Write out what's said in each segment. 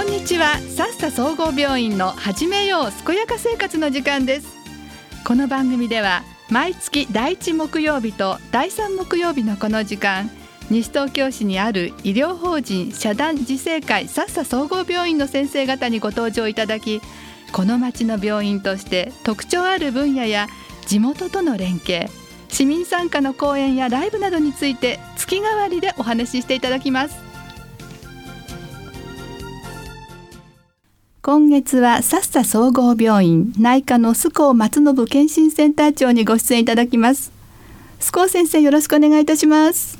こんにちは。さっさ総合病院の始めよう健やか生活の時間です。この番組では毎月第1木曜日と第3木曜日のこの時間西東京市にある医療法人社団自生会さっさ総合病院の先生方にご登場いただきこの町の病院として特徴ある分野や地元との連携市民参加の講演やライブなどについて月替わりでお話ししていただきます。今月はさっさ総合病院内科の須高松信健診センター長にご出演いただきます。須高先生よろしくお願いいたします。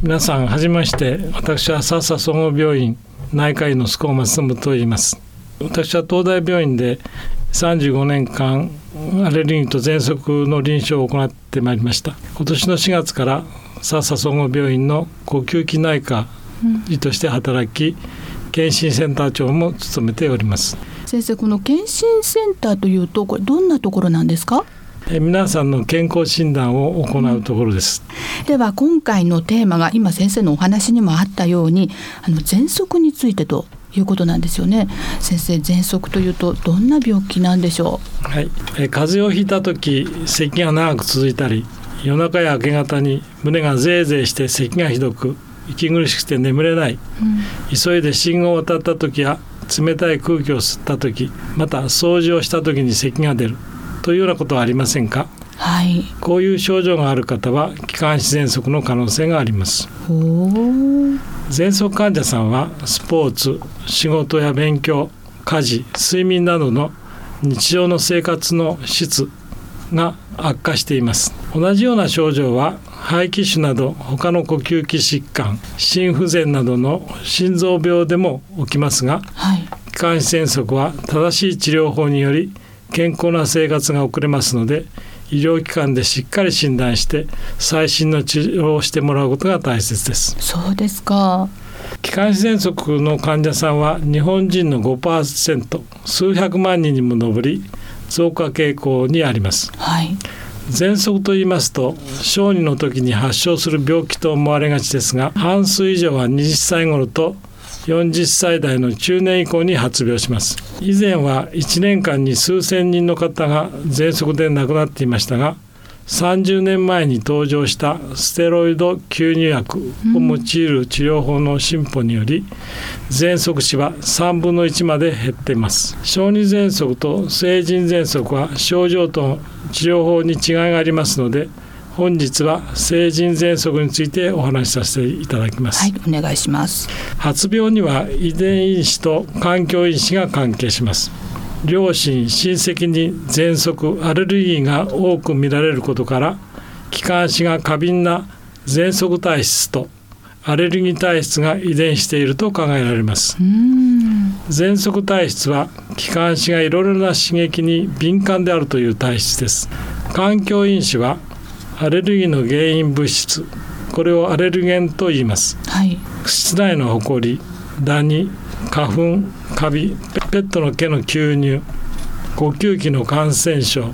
皆さんはじめまして。私はさっさ総合病院内科医の須高松信と言います。私は東大病院で35年間アレルギーと喘息の臨床を行ってまいりました。今年の4月からさっさ総合病院の呼吸器内科医として働き、うん検診センター長も務めております。先生この検診センターというとこれどんなところなんですか？え皆さんの健康診断を行うところです、うん、では今回のテーマが今先生のお話にもあったようにあの喘息についてということなんですよね。先生喘息というとどんな病気なんでしょう？はい。え風邪をひいた時咳が長く続いたり夜中や明け方に胸がぜいぜいして咳がひどく息苦しくて眠れない、うん、急いで信号を渡った時や冷たい空気を吸った時また掃除をした時に咳が出る。というようなことはありませんか？はい、こういう症状がある方は気管支喘息の可能性があります。喘息患者さんはスポーツ仕事や勉強家事睡眠などの日常の生活の質が悪化しています。同じような症状は肺気腫など他の呼吸器疾患心不全などの心臓病でも起きますが、はい、気管支喘息は正しい治療法により健康な生活が送れますので医療機関でしっかり診断して最新の治療をしてもらうことが大切です。そうですか。気管支喘息の患者さんは日本人の5%数百万人にも上り増加傾向にあります、はい、喘息と言いますと小児の時に発症する病気と思われがちですが半数以上は20歳頃と40歳代の中年以降に発病します。以前は1年間に数千人の方が喘息で亡くなっていましたが30年前に登場したステロイド吸入薬を用いる治療法の進歩により喘息死は3分の1まで減っています。小児喘息と成人喘息は症状と治療法に違いがありますので本日は成人喘息についてお話しさせていただきます。はいお願いします。発病には遺伝因子と環境因子が関係します両親親戚に喘息アレルギーが多く見られることから気管支が過敏な喘息体質とアレルギー体質が遺伝していると考えられます。喘息体質は気管支がいろいろな刺激に敏感であるという体質です。環境因子はアレルギーの原因物質。これをアレルゲンと言います、はい、室内のほこりダニ花粉カビペットの毛の吸入呼吸器の感染症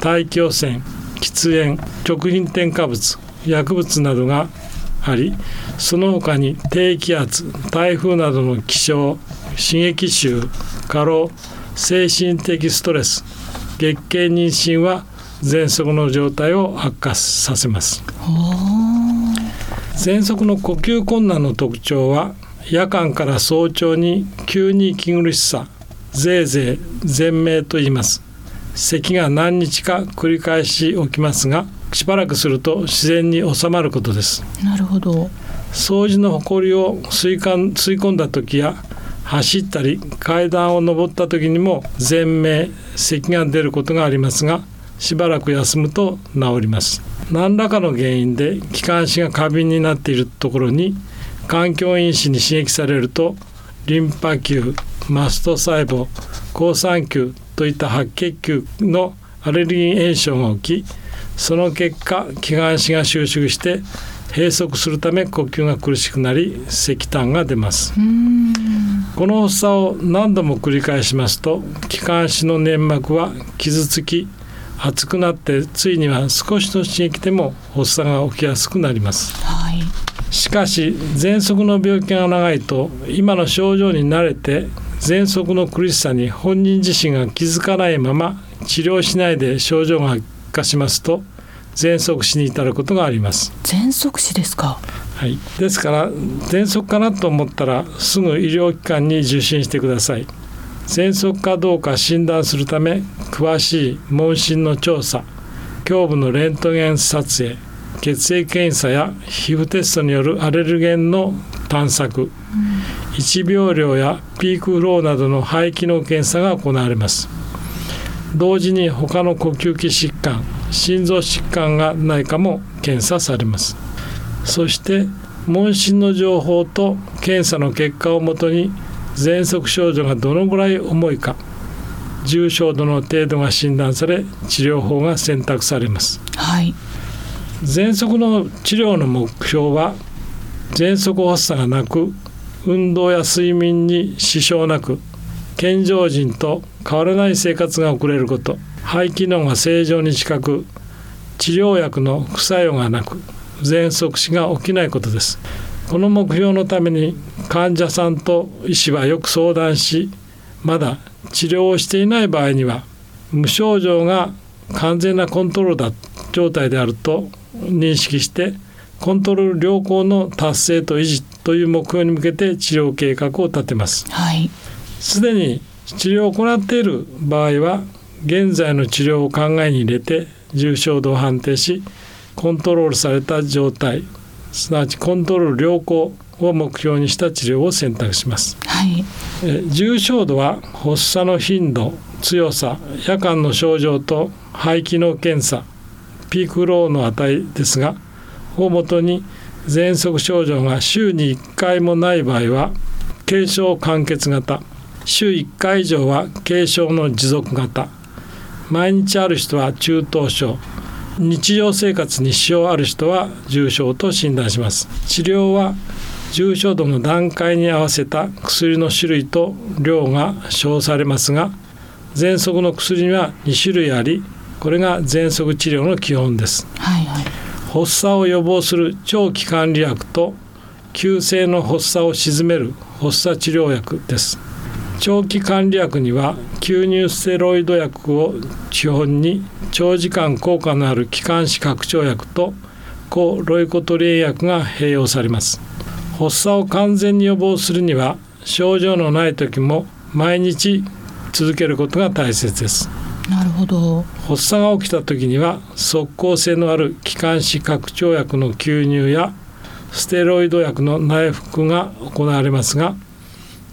大気汚染喫煙食品添加物薬物などがありその他に低気圧台風などの気象刺激臭過労精神的ストレス月経妊娠は喘息の状態を悪化させます。喘息の呼吸困難の特徴は夜間から早朝に急に息苦しさぜいぜい全鳴と言います。咳が何日か繰り返し起きますがしばらくすると自然に収まることです。なるほど。掃除の埃を吸いかん吸い込んだ時や走ったり階段を上った時にも全鳴咳が出ることがありますがしばらく休むと治ります。何らかの原因で気管支が過敏になっているところに環境因子に刺激されるとリンパ球マスト細胞好酸球といった白血球のアレルギー炎症が起きその結果気管支が収縮して閉塞するため呼吸が苦しくなり石炭が出ます。この発作を何度も繰り返しますと気管支の粘膜は傷つき熱くなってついには少しの刺激でも発作が起きやすくなります、はい。しかし喘息の病気が長いと今の症状に慣れて喘息の苦しさに本人自身が気づかないまま治療しないで症状が悪化しますと喘息死に至ることがあります。喘息死ですか？はい。ですから喘息かなと思ったらすぐ医療機関に受診してください喘息かどうか診断するため詳しい問診の調査胸部のレントゲン撮影血液検査や皮膚テストによるアレルゲンの探索、1秒量やピークフローなどの肺機能検査が行われます。同時に他の呼吸器疾患心臓疾患がないかも検査されます。そして問診の情報と検査の結果をもとに喘息症状がどのぐらい重いか重症度の程度が診断され治療法が選択されます、はい、喘息の治療の目標は喘息発作がなく運動や睡眠に支障なく健常人と変わらない生活が送れること肺機能が正常に近く治療薬の副作用がなく喘息死が起きないことですこの目標のために患者さんと医師はよく相談しまだ治療をしていない場合には無症状が完全なコントロールだ状態であると認識してコントロール良好の達成と維持という目標に向けて治療計画を立てます。す、で、に治療を行っている場合は現在の治療を考えに入れて重症度を判定しコントロールされた状態すなわちコントロール良好を目標にした治療を選択します、はい、え重症度は発作の頻度強さ夜間の症状と肺機能検査ピークローの値ですがをもとに喘息症状が週に1回もない場合は軽症完結型週1回以上は軽症の持続型。毎日ある人は中等症日常生活に支障ある人は重症と診断します。治療は重症度の段階に合わせた薬の種類と量が称されますが喘息の薬には2種類ありこれが喘息治療の基本です、はいはい、発作を予防する長期管理薬と急性の発作を鎮める発作治療薬です長期管理薬には吸入ステロイド薬を基本に長時間効果のある気管支拡張薬と抗ロイコトリエン薬が併用されます。発作を完全に予防するには症状のない時も毎日続けることが大切です。なるほど。発作が起きた時には即効性のある気管支拡張薬の吸入やステロイド薬の内服が行われますが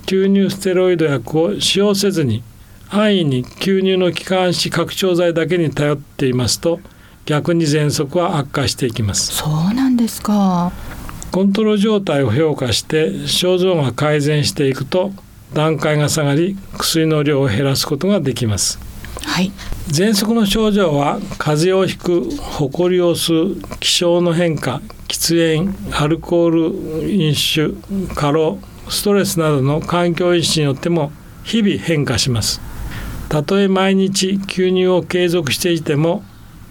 吸入ステロイド薬を使用せずに安易に吸入の気管支拡張剤だけに頼っていますと逆に喘息は悪化していきます。そうなんですか。コントロール状態を評価して症状が改善していくと段階が下がり薬の量を減らすことができます。はい、喘息の症状は風邪をひく誇りを吸う気象の変化喫煙アルコール飲酒過労ストレスなどの環境因子によっても日々変化します。たとえ毎日吸入を継続していても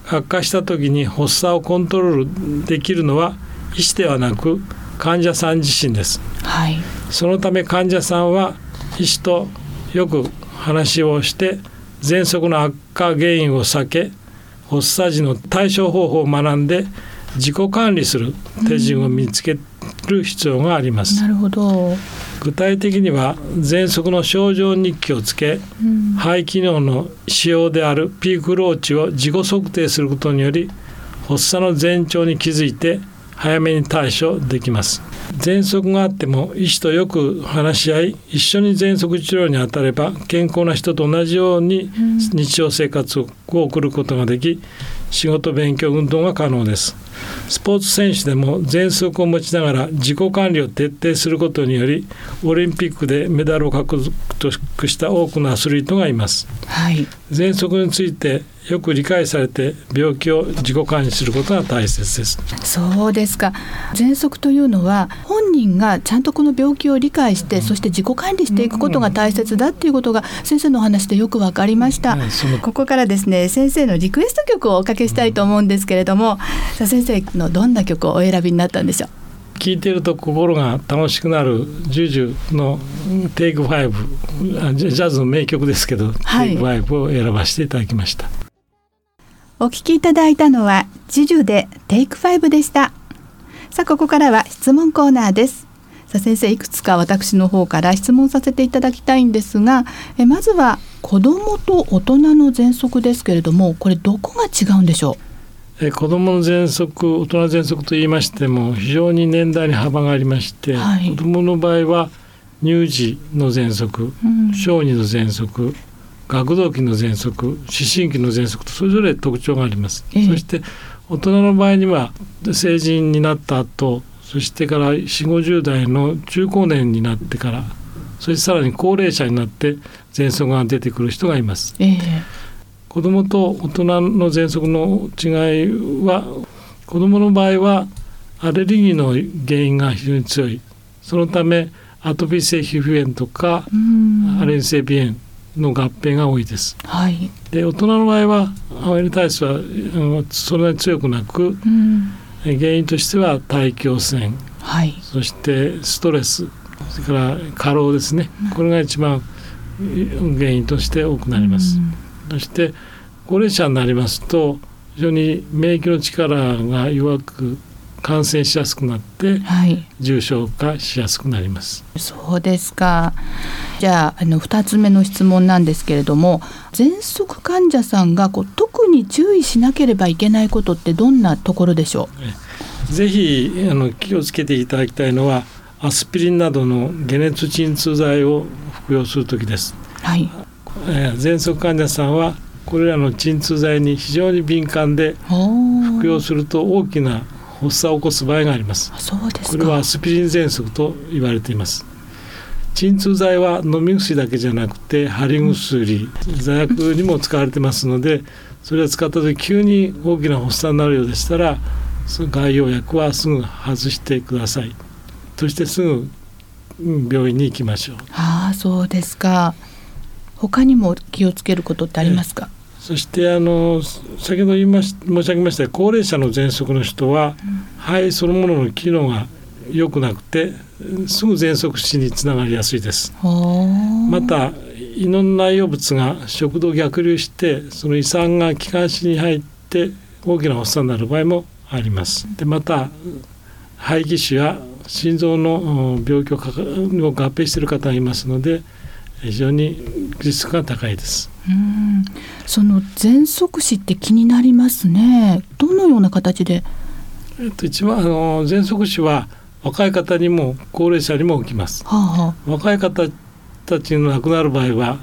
悪化した時に発作をコントロールできるのは医師ではなく患者さん自身です、はい、そのため患者さんは医師とよく話をして喘息の悪化原因を避け発作時の対処方法を学んで自己管理する手順を見つける必要があります。なるほど。具体的には喘息の症状日記をつけ、うん、肺機能の仕様であるピークローチを自己測定することにより発作の前兆に気づいて早めに対処できます。喘息があっても医師とよく話し合い一緒に喘息治療に当たれば健康な人と同じように日常生活を送ることができ仕事勉強運動が可能ですスポーツ選手でも喘息を持ちながら自己管理を徹底することによりオリンピックでメダルを獲得した多くのアスリートがいます、はい、喘息についてよく理解されて病気を自己管理することが大切です。そうですか。喘息というのは本人がちゃんとこの病気を理解して、うん、そして自己管理していくことが大切だっていうことが先生のお話でよく分かりました、うん、ここからですね先生のリクエスト曲をおかけしたいと思うんですけれども、さあ先生のどんな曲をお選びになったんでしょう？聞いてると心が楽しくなるジュジュのテイク5ジャズの名曲ですけど、はい、テイク5を選ばせていただきました。お聞きいただいたのはジュジュでテイク5でした。さあここからは質問コーナーです。さあ先生いくつか私の方から質問させていただきたいんですがえまずは子どもと大人の喘息ですけれどもこれどこが違うんでしょう？え子どもの喘息大人の喘息と言いましても非常に年代に幅がありまして、はい、子どもの場合は乳児の喘息、うん、小児の喘息学童期の喘息思春期の喘息とそれぞれ特徴があります。えそして大人の場合には成人になった後そしてから4 5 0代の中高年になってからそしてさらに高齢者になって喘息が出てくる人がいます。えー、子どもと大人の喘息の違いは子どもの場合はアレルギーの原因が非常に強い。そのためアトピー性皮膚炎とかアレルギー性鼻炎の合併が多いです。はい、で大人の場合はアウェル体質はそれなり強くなく、うん、原因としては大気汚染、はい、そしてストレス。それから過労ですね、これが一番原因として多くなります。うん、そして高齢者になりますと非常に免疫の力が弱く感染しやすくなって、はい、重症化しやすくなります。そうですか。じゃああの2つ目の質問なんですけれども喘息患者さんがこう特に注意しなければいけないことってどんなところでしょう？ぜひあの気をつけていただきたいのはアスピリンなどの解熱鎮痛剤を服用する時です。はい、えー、喘息患者さんはこれらの鎮痛剤に非常に敏感で服用すると大きな発作を起こす場合があります。これはアスピリン喘息と言われています。鎮痛剤は飲み薬だけじゃなくて貼り薬、座薬にも使われてますのでそれを使った時急に大きな発作になるようでしたらその外用薬はすぐ外してください。そしてすぐ病院に行きましょう。ああそうですか他にも気をつけることってありますか、そしてあの先ほど言いまし申し上げました高齢者の喘息の人は、肺そのものの機能が良くなくてすぐ喘息死につながりやすいです。また胃の内容物が食道逆流してその胃酸が気管支に入って大きな発作になる場合もあります。でまた肺気腫や心臓の病気を合併している方がいますので非常にリスクが高いです。うんその喘息死って気になりますね。どのような形で？えっと一番あの喘息死は若い方にも高齢者にも起きます。はあはあ、若い方たちの亡くなる場合は思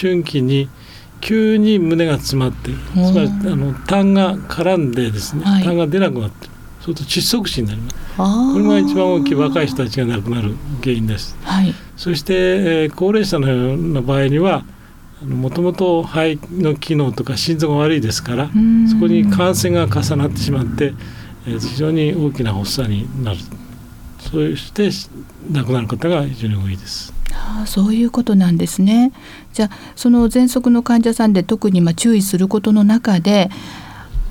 春期に急に胸が詰まってつまりあの痰が絡んでですね、はい、痰が出なくなってそうすると窒息死になりますこれが一番大きい若い人たちが亡くなる原因です、はい、そして、えー、高齢者のような場合にはもともと肺の機能とか心臓が悪いですからそこに感染が重なってしまって、えー、非常に大きな発作になるそうして亡くなる方が非常に多いです。ああそういうことなんですね。じゃあその喘息の患者さんで特にまあ注意することの中で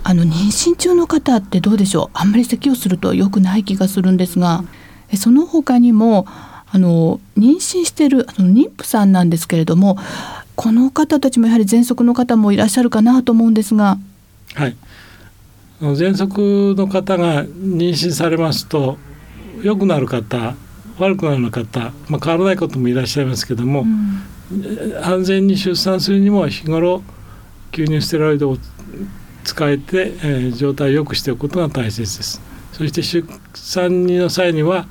あの妊娠中の方ってどうでしょう？あんまり咳をすると良くない気がするんですがその他にもあの妊娠しているあの妊婦さんなんですけれどもこの方たちもやはり喘息の方もいらっしゃるかなと思うんですが。はい喘息の方が妊娠されますと良くなる方悪くなる方、まあ、変わらないこともいらっしゃいますけども、うん、安全に出産するにも日頃吸入ステロイドを使えて、えー、状態を良くしておくことが大切です。そして出産の際には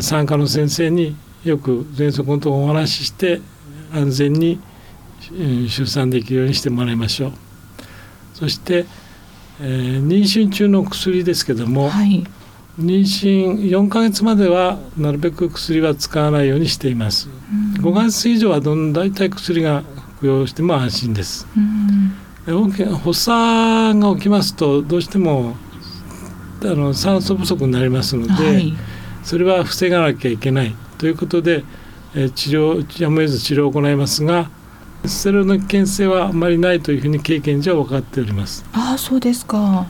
産科の先生によく喘息のとお話しして安全に出産できるようにしてもらいましょう。そして、えー、妊娠中の薬ですけども、はい、妊娠4ヶ月まではなるべく薬は使わないようにしています。うん、5ヶ月以上はどん大体薬が服用しても安心です。うん発作が起きますとどうしてもあの酸素不足になりますので、はい、それは防がなきゃいけないということで、え治療やむを得ず治療を行いますがステロイドの危険性はあまりないというふうに経験上分かっております。あそうですか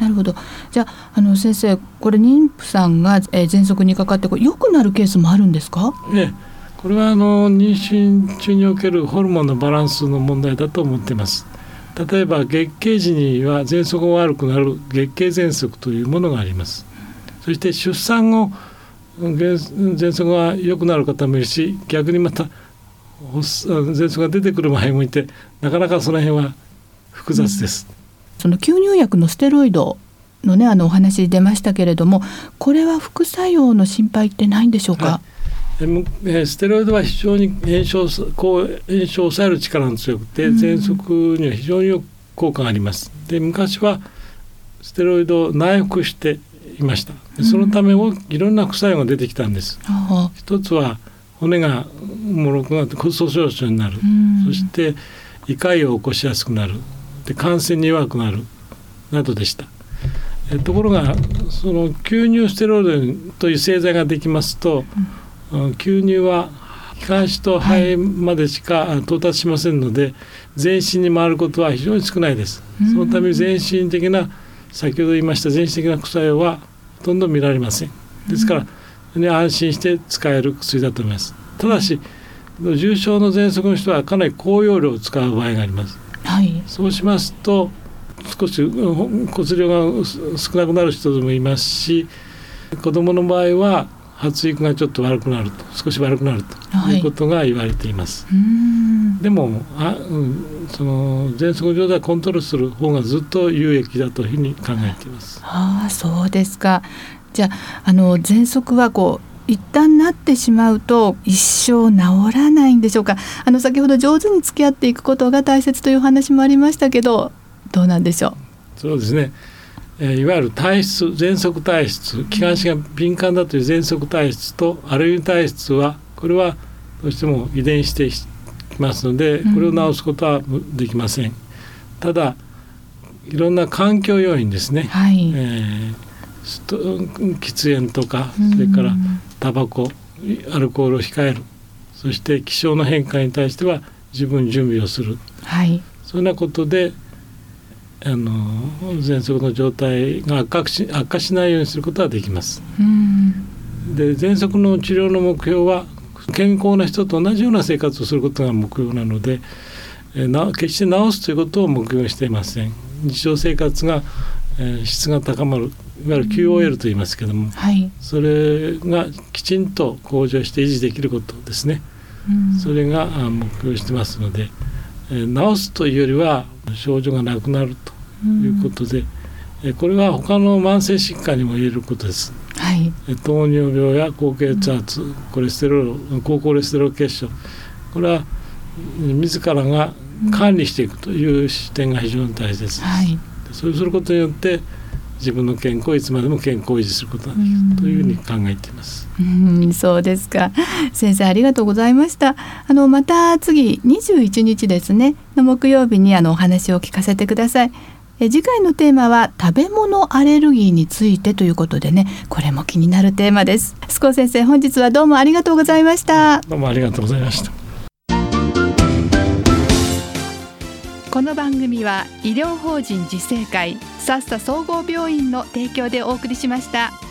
なるほど。じゃあ、あの先生、これ妊婦さんが、えー、喘息にかかってこれ良くなるケースもあるんですか？ね、これはあの妊娠中におけるホルモンのバランスの問題だと思っています。例えば月経時には喘息が悪くなる月経喘息というものがあります。そして出産後喘息が良くなる方もいるし、逆にまた喘息が出てくる場合もいて、なかなかその辺は複雑です。うんその吸入薬のステロイドのねあのお話出ましたけれどもこれは副作用の心配ってないんでしょうか、はい、ステロイドは非常に炎症抗炎症を抑える力が強くて喘息には非常によく効果があります。で昔はステロイドを内服していました。そのためをいろんな副作用が出てきたんです。一つは骨がもろくなって骨粗しょう症になる、そして胃潰瘍を起こしやすくなる。で感染に弱くなる。などでした。えところがその吸入ステロイドという製剤ができますと、うん、吸入は気管支と肺までしか到達しませんので、全身に回ることは非常に少ないです。そのために全身的な先ほど言いました全身的な副作用はほとんど見られません。ですから、ね、安心して使える薬だと思います。ただし重症の喘息の人はかなり高容量を使う場合があります。はい、そうしますと少し骨量が少なくなる人でもいますし子どもの場合は発育がちょっと悪くなると少し悪くなるということが言われています。はい、でもあ、うん、その喘息状態をコントロールする方がずっと有益だというふうに考えています。ああそうですか。じゃああの喘息はこう一旦なってしまうと一生治らないんでしょうかあの先ほど上手に付き合っていくことが大切という話もありましたけどどうなんでしょう？そうですね、えー、いわゆる体質喘息体質気管支が敏感だという喘息体質とアレルギー体質はこれはどうしても遺伝してきますのでこれを治すことはできません、うん、ただいろんな環境要因ですね、はい。えー喫煙とかそれからタバコアルコールを控える。そして気象の変化に対しては十分準備をする、はい、そんなことであの喘息の状態が悪化し悪化しないようにすることはできます。で喘息の治療の目標は健康な人と同じような生活をすることが目標なので、えな決して治すということを目標にしていません。日常生活が、えー、質が高まるいわゆる QOL と言いますけども、はい、それがきちんと向上して維持できることですね、うん、それが目標してますので、えー、治すというよりは症状がなくなるということで、うん、これは他の慢性疾患にも言えることです。はい、糖尿病や高血圧、コレステロール高コレステロール血症。これは自らが管理していくという視点が非常に大切です。はい、そうすることによって自分の健康をいつまでも健康を維持することができるというふうに考えています。うんそうですか。先生ありがとうございました。あのまた次21日ですね。の木曜日にあのお話を聞かせてください。え次回のテーマは食べ物アレルギーについてということでね。これも気になるテーマです。須藤先生本日はどうもありがとうございました。どうもありがとうございました。この番組は医療法人自生会さっさ総合病院の提供でお送りしました。